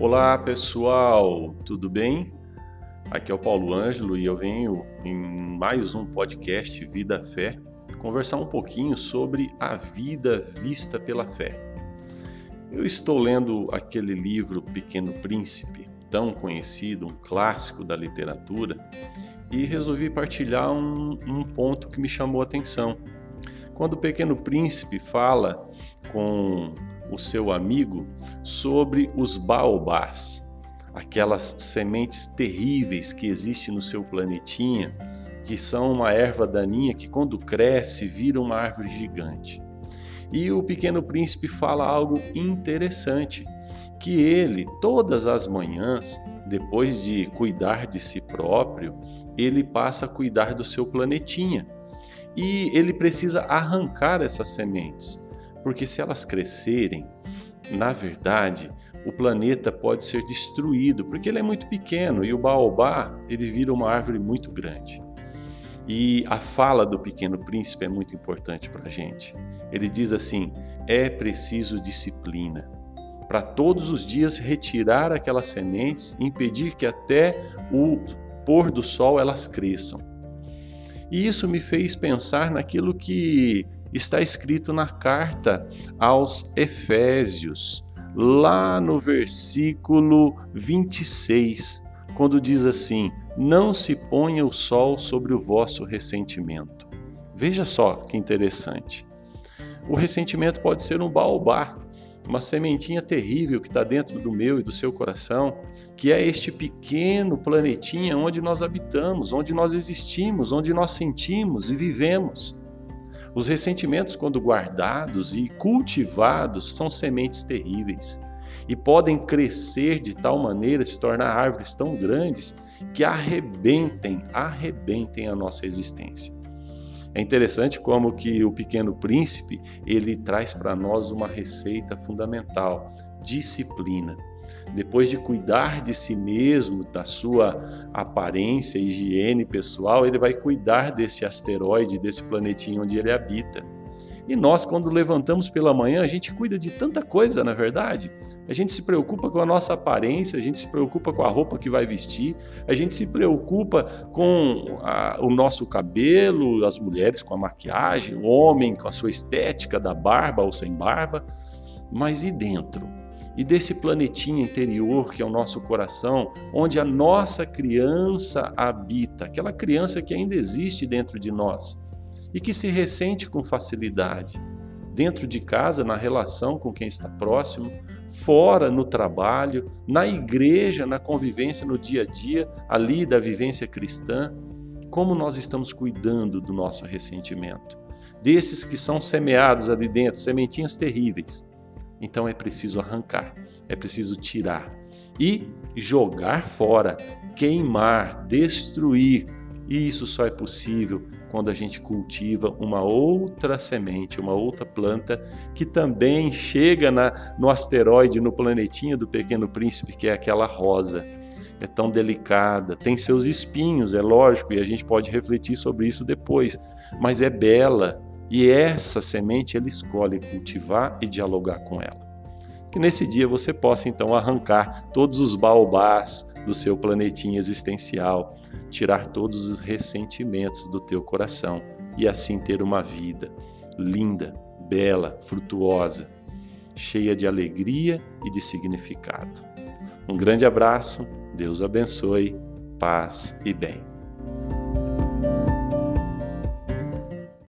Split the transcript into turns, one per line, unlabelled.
Olá pessoal, tudo bem? Aqui é o Paulo Ângelo e eu venho em mais um podcast Vida Fé conversar um pouquinho sobre a vida vista pela fé. Eu estou lendo aquele livro Pequeno Príncipe, tão conhecido, um clássico da literatura, e resolvi partilhar um, um ponto que me chamou a atenção. Quando o Pequeno Príncipe fala com o seu amigo sobre os baobás, aquelas sementes terríveis que existem no seu planetinha, que são uma erva daninha que quando cresce vira uma árvore gigante. E o pequeno príncipe fala algo interessante, que ele todas as manhãs, depois de cuidar de si próprio, ele passa a cuidar do seu planetinha. E ele precisa arrancar essas sementes porque se elas crescerem, na verdade, o planeta pode ser destruído, porque ele é muito pequeno e o baobá, ele vira uma árvore muito grande. E a fala do pequeno príncipe é muito importante para a gente. Ele diz assim: é preciso disciplina para todos os dias retirar aquelas sementes impedir que até o pôr do sol elas cresçam. E isso me fez pensar naquilo que está escrito na carta aos Efésios, lá no versículo 26, quando diz assim: Não se ponha o sol sobre o vosso ressentimento. Veja só que interessante. O ressentimento pode ser um baobá, uma sementinha terrível que está dentro do meu e do seu coração, que é este pequeno planetinha onde nós habitamos, onde nós existimos, onde nós sentimos e vivemos. Os ressentimentos, quando guardados e cultivados, são sementes terríveis e podem crescer de tal maneira, se tornar árvores tão grandes que arrebentem, arrebentem a nossa existência. É interessante como que o pequeno príncipe, ele traz para nós uma receita fundamental, disciplina depois de cuidar de si mesmo, da sua aparência, higiene pessoal, ele vai cuidar desse asteroide, desse planetinho onde ele habita. E nós, quando levantamos pela manhã, a gente cuida de tanta coisa, na verdade. A gente se preocupa com a nossa aparência, a gente se preocupa com a roupa que vai vestir, a gente se preocupa com a, o nosso cabelo, as mulheres com a maquiagem, o homem com a sua estética da barba ou sem barba. Mas e dentro? E desse planetinha interior que é o nosso coração, onde a nossa criança habita, aquela criança que ainda existe dentro de nós e que se ressente com facilidade, dentro de casa, na relação com quem está próximo, fora no trabalho, na igreja, na convivência no dia a dia, ali da vivência cristã, como nós estamos cuidando do nosso ressentimento, desses que são semeados ali dentro, sementinhas terríveis então é preciso arrancar, é preciso tirar e jogar fora, queimar, destruir. E isso só é possível quando a gente cultiva uma outra semente, uma outra planta que também chega na, no asteroide, no planetinha do Pequeno Príncipe, que é aquela rosa. É tão delicada, tem seus espinhos, é lógico, e a gente pode refletir sobre isso depois, mas é bela, e essa semente ele escolhe cultivar e dialogar com ela. Que nesse dia você possa então arrancar todos os baobás do seu planetinha existencial, tirar todos os ressentimentos do teu coração e assim ter uma vida linda, bela, frutuosa, cheia de alegria e de significado. Um grande abraço, Deus abençoe, paz e bem.